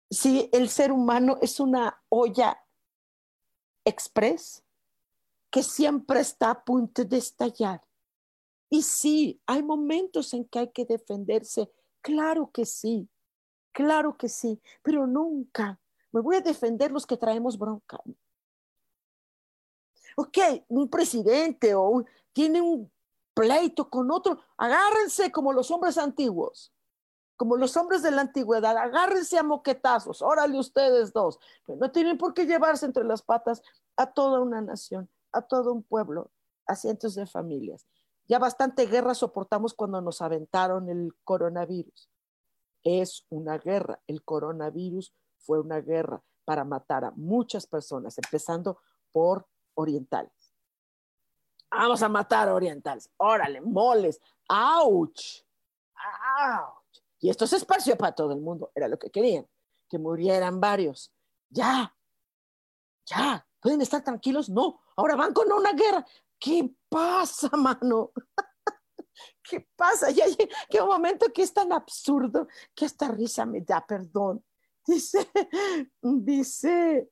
Si el ser humano es una olla express que siempre está a punto de estallar. Y sí, hay momentos en que hay que defenderse, claro que sí, claro que sí, pero nunca me voy a defender los que traemos bronca. Ok, un presidente o tiene un pleito con otro, agárrense como los hombres antiguos, como los hombres de la antigüedad, agárrense a moquetazos, órale ustedes dos, no tienen por qué llevarse entre las patas a toda una nación, a todo un pueblo, a cientos de familias. Ya bastante guerra soportamos cuando nos aventaron el coronavirus. Es una guerra, el coronavirus fue una guerra para matar a muchas personas, empezando por orientales. Vamos a matar a orientales. Órale, moles. ¡Auch! ¡Auch! Y esto se esparció para todo el mundo. Era lo que querían, que murieran varios. Ya, ya, ¿pueden estar tranquilos? No, ahora van con una guerra. ¿Qué pasa, mano? ¿Qué pasa? Ya qué momento que es tan absurdo que esta risa me da perdón. Dice, dice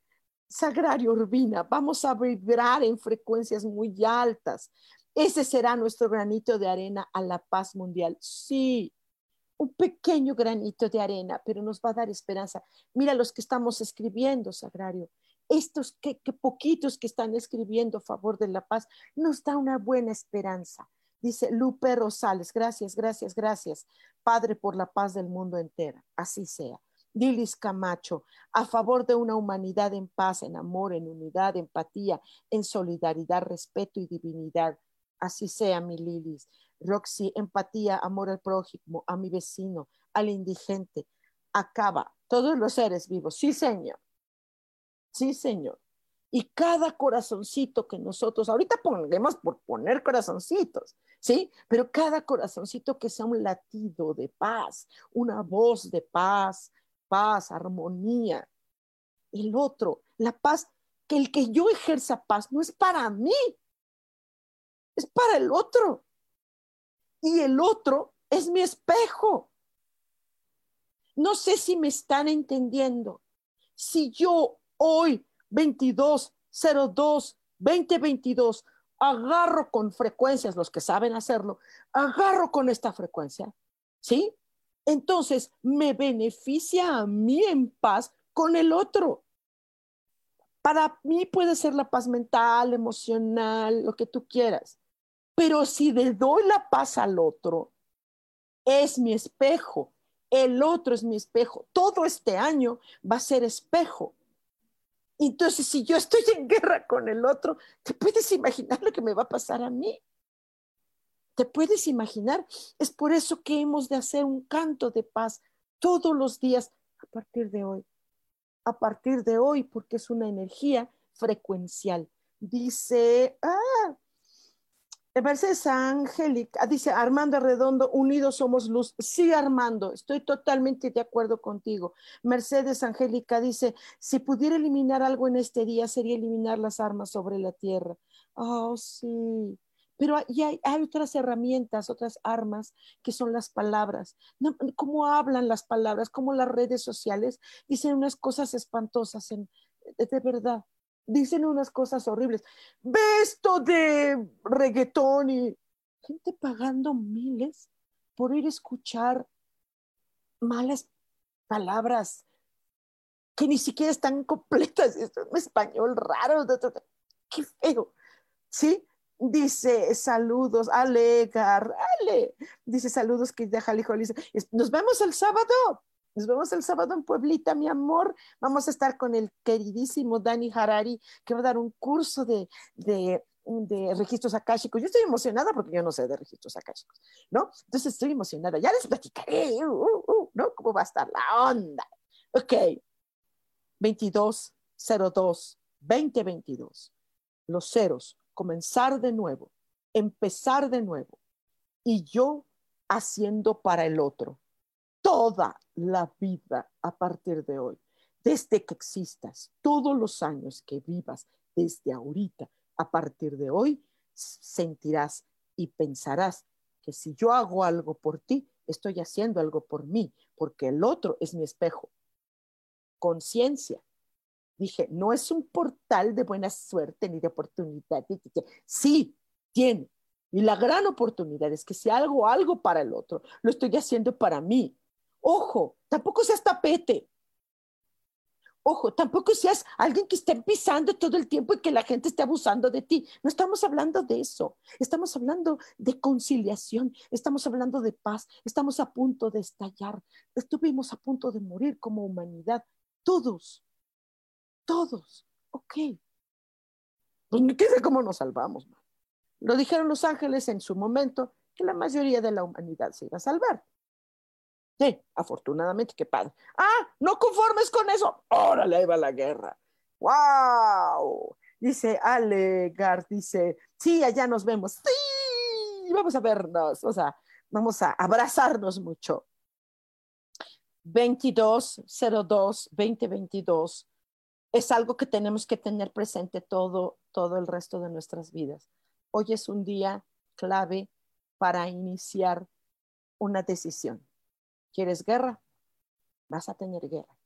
Sagrario Urbina, vamos a vibrar en frecuencias muy altas. Ese será nuestro granito de arena a la paz mundial. Sí, un pequeño granito de arena, pero nos va a dar esperanza. Mira los que estamos escribiendo, Sagrario. Estos que, poquitos que están escribiendo a favor de la paz, nos da una buena esperanza. Dice Lupe Rosales, gracias, gracias, gracias, Padre, por la paz del mundo entera. Así sea. Lilis Camacho, a favor de una humanidad en paz, en amor, en unidad, empatía, en solidaridad, respeto y divinidad. Así sea, mi Lilis. Roxy, empatía, amor al prójimo, a mi vecino, al indigente. Acaba todos los seres vivos. Sí, Señor. Sí, Señor. Y cada corazoncito que nosotros, ahorita pongamos por poner corazoncitos, ¿sí? Pero cada corazoncito que sea un latido de paz, una voz de paz, paz, armonía. El otro, la paz, que el que yo ejerza paz no es para mí, es para el otro. Y el otro es mi espejo. No sé si me están entendiendo. Si yo hoy, 22, 02, 2022, agarro con frecuencias, los que saben hacerlo, agarro con esta frecuencia, ¿sí? Entonces me beneficia a mí en paz con el otro. Para mí puede ser la paz mental, emocional, lo que tú quieras. Pero si le doy la paz al otro, es mi espejo. El otro es mi espejo. Todo este año va a ser espejo. Entonces, si yo estoy en guerra con el otro, ¿te puedes imaginar lo que me va a pasar a mí? ¿Te puedes imaginar? Es por eso que hemos de hacer un canto de paz todos los días a partir de hoy. A partir de hoy, porque es una energía frecuencial. Dice, ah, Mercedes Angélica, ah, dice Armando Redondo, unidos somos luz. Sí, Armando, estoy totalmente de acuerdo contigo. Mercedes Angélica dice, si pudiera eliminar algo en este día, sería eliminar las armas sobre la tierra. Oh, sí. Pero hay, hay otras herramientas, otras armas, que son las palabras. ¿Cómo hablan las palabras? ¿Cómo las redes sociales dicen unas cosas espantosas? En, de verdad dicen unas cosas horribles. Ve esto de reggaetón y gente pagando miles por ir a escuchar malas palabras que ni siquiera están completas. Es un español raro. Qué feo. ¿Sí? Dice saludos, Ale, Ale. Dice saludos que deja el hijo. Nos vemos el sábado. Nos vemos el sábado en Pueblita, mi amor. Vamos a estar con el queridísimo Dani Harari, que va a dar un curso de, de, registros akáshicos. Yo estoy emocionada porque yo no sé de registros akáshicos, ¿no? Entonces estoy emocionada. Ya les platicaré, uh, uh, uh, ¿no? ¿Cómo va a estar la onda? Ok. 22 02 2022. Los ceros, comenzar de nuevo, empezar de nuevo. Y yo haciendo para el otro toda la vida a partir de hoy, desde que existas, todos los años que vivas desde ahorita, a partir de hoy, sentirás y pensarás que si yo hago algo por ti, estoy haciendo algo por mí, porque el otro es mi espejo. Conciencia. Dije, no es un portal de buena suerte ni de oportunidad. Sí, tiene. Y la gran oportunidad es que si hago algo para el otro, lo estoy haciendo para mí, Ojo, tampoco seas tapete. Ojo, tampoco seas alguien que esté pisando todo el tiempo y que la gente esté abusando de ti. No estamos hablando de eso. Estamos hablando de conciliación. Estamos hablando de paz. Estamos a punto de estallar. Estuvimos a punto de morir como humanidad. Todos. Todos. Ok. Pues qué sé cómo nos salvamos. Lo dijeron los ángeles en su momento que la mayoría de la humanidad se iba a salvar. Sí, afortunadamente, qué padre. Ah, no conformes con eso. Órale, ahí va la guerra. ¡Wow! Dice Ale dice, sí, allá nos vemos. Sí, vamos a vernos, o sea, vamos a abrazarnos mucho. 2202 2022 es algo que tenemos que tener presente todo, todo el resto de nuestras vidas. Hoy es un día clave para iniciar una decisión ¿Quieres guerra? Vas a tener guerra.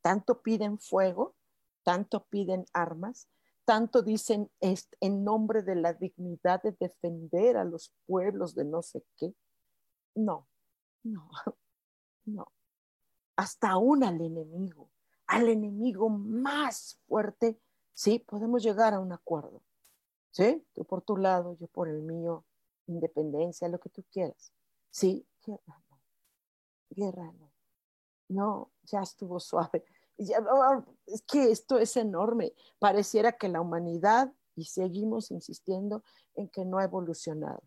Tanto piden fuego, tanto piden armas, tanto dicen en nombre de la dignidad de defender a los pueblos de no sé qué. No, no, no. Hasta aún al enemigo, al enemigo más fuerte, sí, podemos llegar a un acuerdo. ¿Sí? Tú por tu lado, yo por el mío, independencia, lo que tú quieras. Sí, guerra no. No, ya estuvo suave. Ya, oh, es que esto es enorme. Pareciera que la humanidad y seguimos insistiendo en que no ha evolucionado.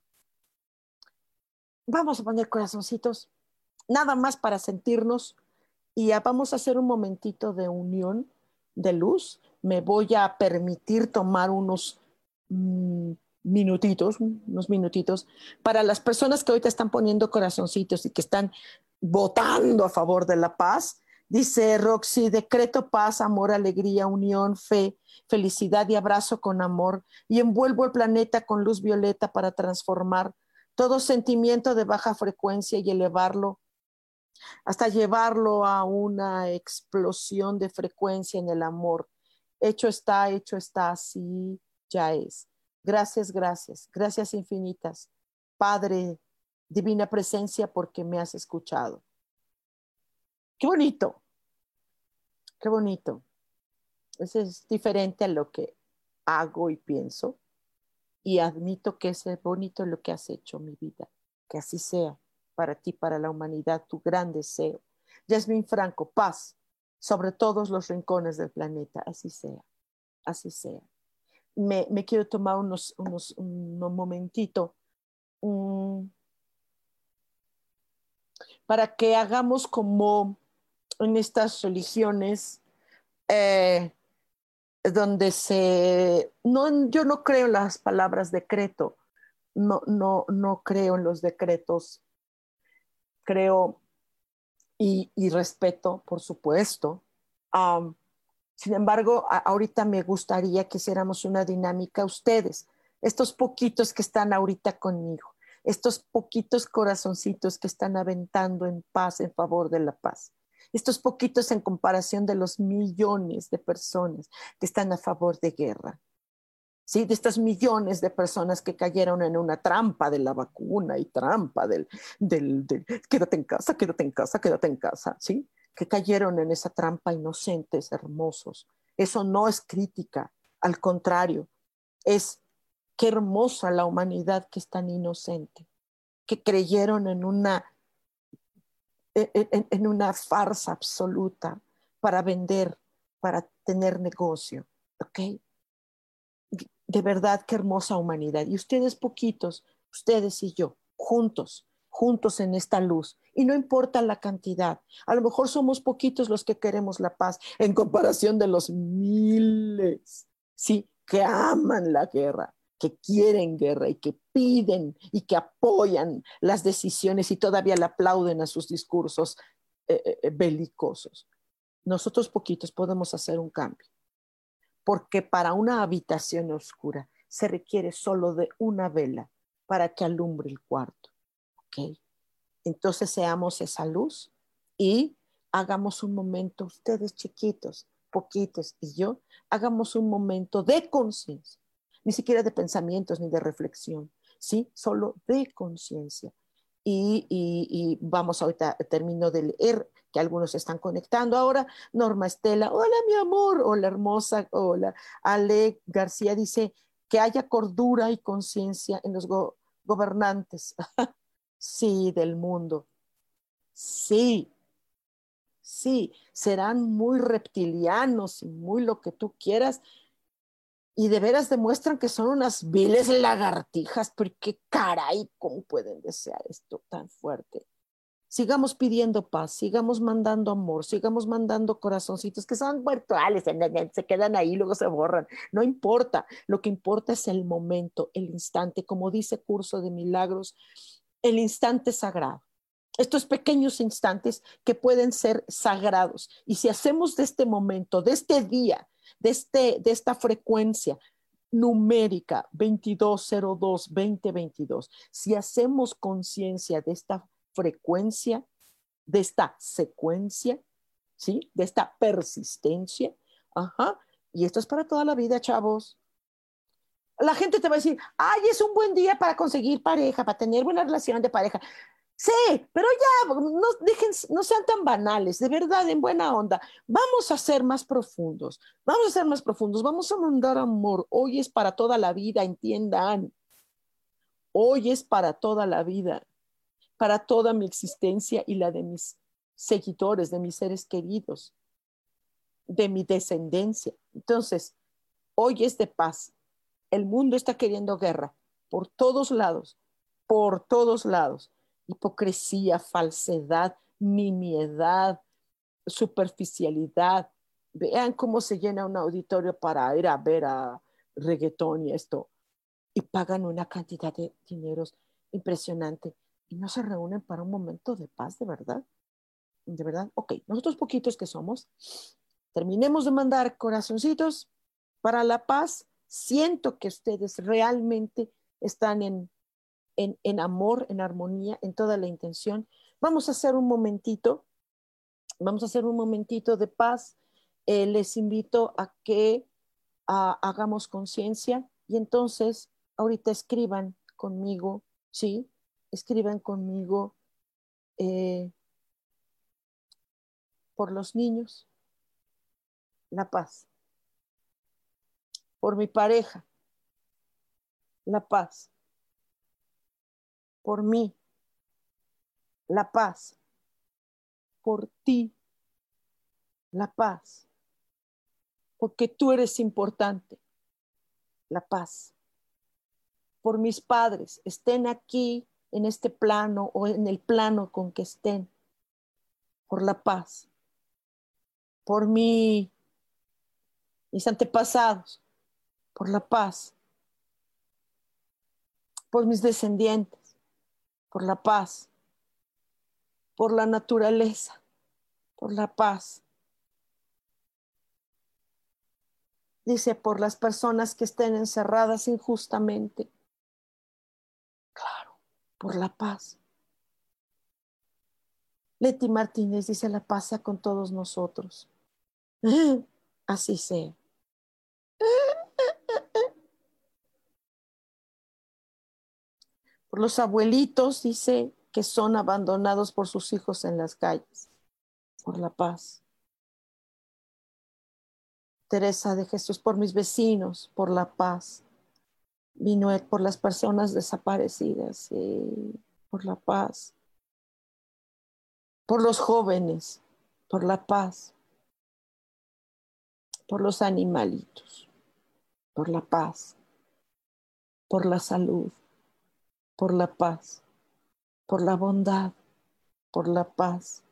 Vamos a poner corazoncitos, nada más para sentirnos y vamos a hacer un momentito de unión de luz. Me voy a permitir tomar unos mm, minutitos, unos minutitos, para las personas que ahorita están poniendo corazoncitos y que están votando a favor de la paz. Dice Roxy, decreto paz, amor, alegría, unión, fe, felicidad y abrazo con amor y envuelvo el planeta con luz violeta para transformar todo sentimiento de baja frecuencia y elevarlo hasta llevarlo a una explosión de frecuencia en el amor. Hecho está, hecho está, así ya es. Gracias, gracias, gracias infinitas. Padre, divina presencia, porque me has escuchado. Qué bonito, qué bonito. Eso es diferente a lo que hago y pienso. Y admito que es bonito lo que has hecho, mi vida. Que así sea para ti, para la humanidad, tu gran deseo. Jasmine Franco, paz sobre todos los rincones del planeta. Así sea, así sea me, quiero tomar unos, unos un momentito para que hagamos como en estas religiones eh, donde se no yo no creo en las palabras decreto no no no creo en los decretos. Creo y, respeto por supuesto. Sin embargo, ahorita me gustaría que hiciéramos una dinámica ustedes, estos poquitos que están ahorita conmigo, estos poquitos corazoncitos que están aventando en paz en favor de la paz, estos poquitos en comparación de los millones de personas que están a favor de guerra. ¿Sí? De estas millones de personas que cayeron en una trampa de la vacuna y trampa del, del, del quédate en casa, quédate en casa, quédate en casa, ¿sí? que cayeron en esa trampa inocentes, hermosos. Eso no es crítica, al contrario, es qué hermosa la humanidad que es tan inocente, que creyeron en una, en, una farsa absoluta para vender, para tener negocio. ¿Ok? De verdad, qué hermosa humanidad. Y ustedes poquitos, ustedes y yo, juntos, juntos en esta luz. Y no importa la cantidad. A lo mejor somos poquitos los que queremos la paz en comparación de los miles, sí, que aman la guerra, que quieren guerra y que piden y que apoyan las decisiones y todavía le aplauden a sus discursos eh, eh, eh, belicosos. Nosotros poquitos podemos hacer un cambio, porque para una habitación oscura se requiere solo de una vela para que alumbre el cuarto. Entonces seamos esa luz y hagamos un momento, ustedes chiquitos, poquitos y yo, hagamos un momento de conciencia, ni siquiera de pensamientos ni de reflexión, ¿sí? Solo de conciencia. Y, y, vamos ahorita, termino de leer que algunos están conectando ahora. Norma Estela, hola mi amor, hola hermosa, hola. Ale García dice que haya cordura y conciencia en los gobernantes. Sí, del mundo. Sí, sí, serán muy reptilianos y muy lo que tú quieras. Y de veras demuestran que son unas viles lagartijas, porque caray, ¿cómo pueden desear esto tan fuerte? Sigamos pidiendo paz, sigamos mandando amor, sigamos mandando corazoncitos que son virtuales, se quedan ahí, luego se borran. No importa, lo que importa es el momento, el instante, como dice Curso de Milagros, el instante sagrado. Estos pequeños instantes que pueden ser sagrados. Y si hacemos de este momento, de este día, de, este, de esta frecuencia numérica 2202-2022, si hacemos conciencia de esta frecuencia, de esta secuencia, ¿sí? De esta persistencia, ajá, y esto es para toda la vida, chavos la gente te va a decir, ay, es un buen día para conseguir pareja, para tener buena relación de pareja. Sí, pero ya, no, dejen, no sean tan banales, de verdad, en buena onda. Vamos a ser más profundos, vamos a ser más profundos, vamos a mandar amor. Hoy es para toda la vida, entiendan. Hoy es para toda la vida, para toda mi existencia y la de mis seguidores, de mis seres queridos, de mi descendencia. Entonces, hoy es de paz, El mundo está queriendo guerra por todos lados, por todos lados. Hipocresía, falsedad, nimiedad, superficialidad. Vean cómo se llena un auditorio para ir a ver a reggaetón y esto. Y pagan una cantidad de dineros impresionante y no se reúnen para un momento de paz, de verdad. De verdad. Ok, nosotros poquitos que somos, terminemos de mandar corazoncitos para la paz. Siento que ustedes realmente están en, en, amor, en armonía, en toda la intención. Vamos a hacer un momentito, vamos a hacer un momentito de paz. Eh, les invito a que hagamos conciencia y entonces ahorita escriban conmigo, ¿sí? Escriban conmigo eh, por los niños, la paz. Por mi pareja, la paz. Por mí, la paz. Por ti, la paz. Porque tú eres importante, la paz. Por mis padres, estén aquí en este plano o en el plano con que estén, por la paz. Por mí, mis antepasados, por la paz por mis descendientes, por la paz, por la naturaleza, por la paz. Dice, por las personas que estén encerradas injustamente. Claro, por la paz. Leti Martínez dice, la paz sea con todos nosotros. Así sea. Por los abuelitos, dice, que son abandonados por sus hijos en las calles, por la paz. Teresa de Jesús, por mis vecinos, por la paz. Vinuet, por las personas desaparecidas, por la paz. Por los jóvenes, por la paz. Por los animalitos, por la paz. Por la salud por la paz, por la bondad, por la paz.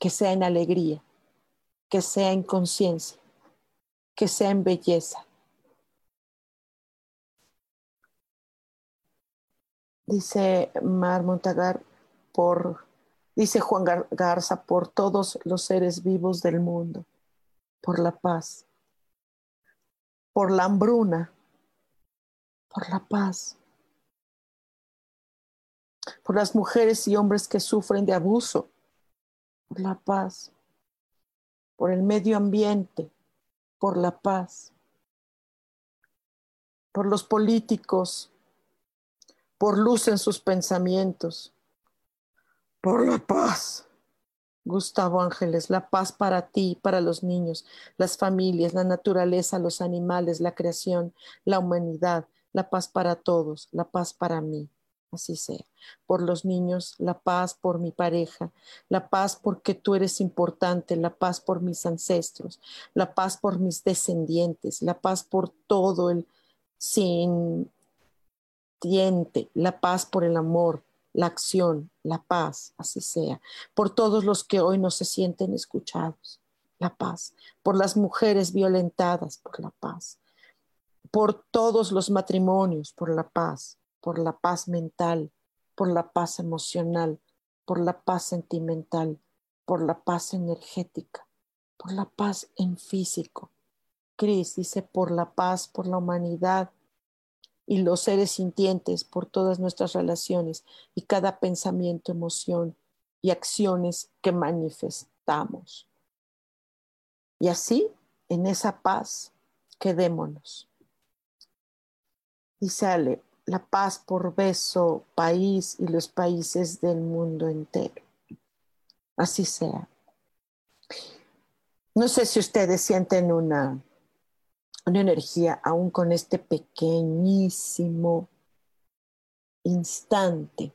Que sea en alegría, que sea en conciencia, que sea en belleza. Dice Mar Montagar, por, dice Juan Garza, por todos los seres vivos del mundo, por la paz, por la hambruna, por la paz, por las mujeres y hombres que sufren de abuso, por la paz, por el medio ambiente, por la paz, por los políticos, por luz en sus pensamientos, por la paz. Gustavo Ángeles, la paz para ti, para los niños, las familias, la naturaleza, los animales, la creación, la humanidad, la paz para todos, la paz para mí, así sea. Por los niños, la paz por mi pareja, la paz porque tú eres importante, la paz por mis ancestros, la paz por mis descendientes, la paz por todo el sin diente, la paz por el amor, la acción, la paz, así sea. Por todos los que hoy no se sienten escuchados, la paz. Por las mujeres violentadas, por la paz por todos los matrimonios, por la paz, por la paz mental, por la paz emocional, por la paz sentimental, por la paz energética, por la paz en físico. Cris dice por la paz, por la humanidad y los seres sintientes, por todas nuestras relaciones y cada pensamiento, emoción y acciones que manifestamos. Y así, en esa paz, quedémonos. Y sale la paz por beso, país y los países del mundo entero. Así sea. No sé si ustedes sienten una, una energía aún con este pequeñísimo instante.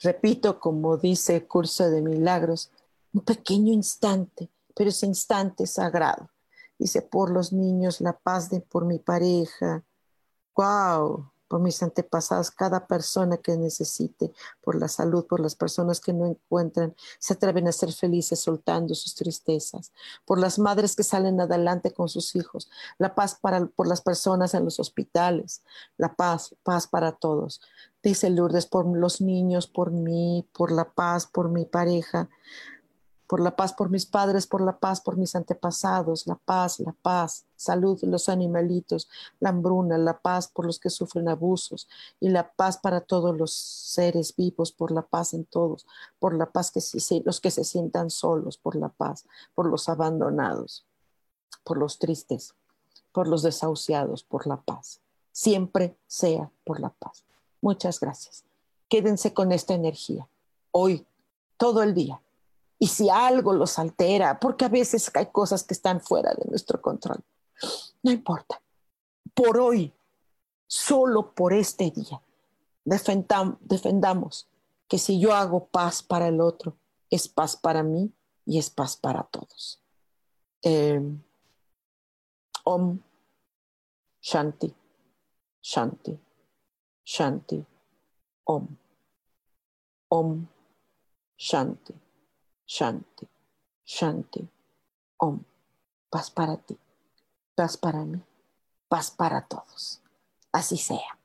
Repito, como dice el curso de milagros, un pequeño instante, pero ese instante sagrado. Dice, por los niños, la paz de por mi pareja. ¡Wow! por mis antepasados, cada persona que necesite, por la salud, por las personas que no encuentran, se atreven a ser felices soltando sus tristezas, por las madres que salen adelante con sus hijos, la paz para, por las personas en los hospitales, la paz, paz para todos. Dice Lourdes, por los niños, por mí, por la paz, por mi pareja, por la paz por mis padres, por la paz por mis antepasados, la paz, la paz, salud los animalitos, la hambruna, la paz por los que sufren abusos y la paz para todos los seres vivos, por la paz en todos, por la paz que los que se sientan solos, por la paz, por los abandonados, por los tristes, por los desahuciados, por la paz. Siempre sea por la paz. Muchas gracias. Quédense con esta energía. Hoy, todo el día y si algo los altera, porque a veces hay cosas que están fuera de nuestro control, no importa. Por hoy, solo por este día, defendamos que si yo hago paz para el otro, es paz para mí y es paz para todos. Em, om Shanti, Shanti, Shanti, Om. Om Shanti. Shanti, Shanti, Om. Paz para ti, paz para mí, paz para todos. Así sea.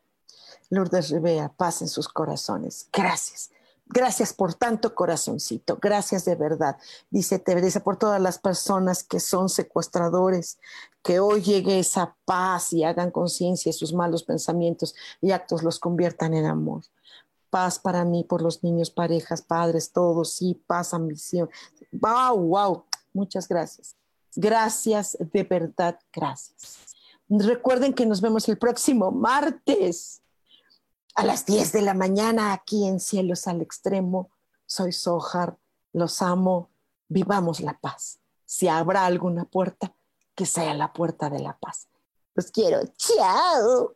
Lourdes Rivera, paz en sus corazones. Gracias. Gracias por tanto corazoncito, gracias de verdad. Dice Teresa, por todas las personas que son secuestradores, que hoy llegue esa paz y hagan conciencia de sus malos pensamientos y actos los conviertan en amor paz para mí, por los niños, parejas, padres, todos, sí, paz, ambición. Wow, wow, muchas gracias. Gracias, de verdad, gracias. Recuerden que nos vemos el próximo martes a las 10 de la mañana aquí en Cielos al Extremo. Soy Sojar, los amo, vivamos la paz. Si habrá alguna puerta, que sea la puerta de la paz. Los quiero. Chao.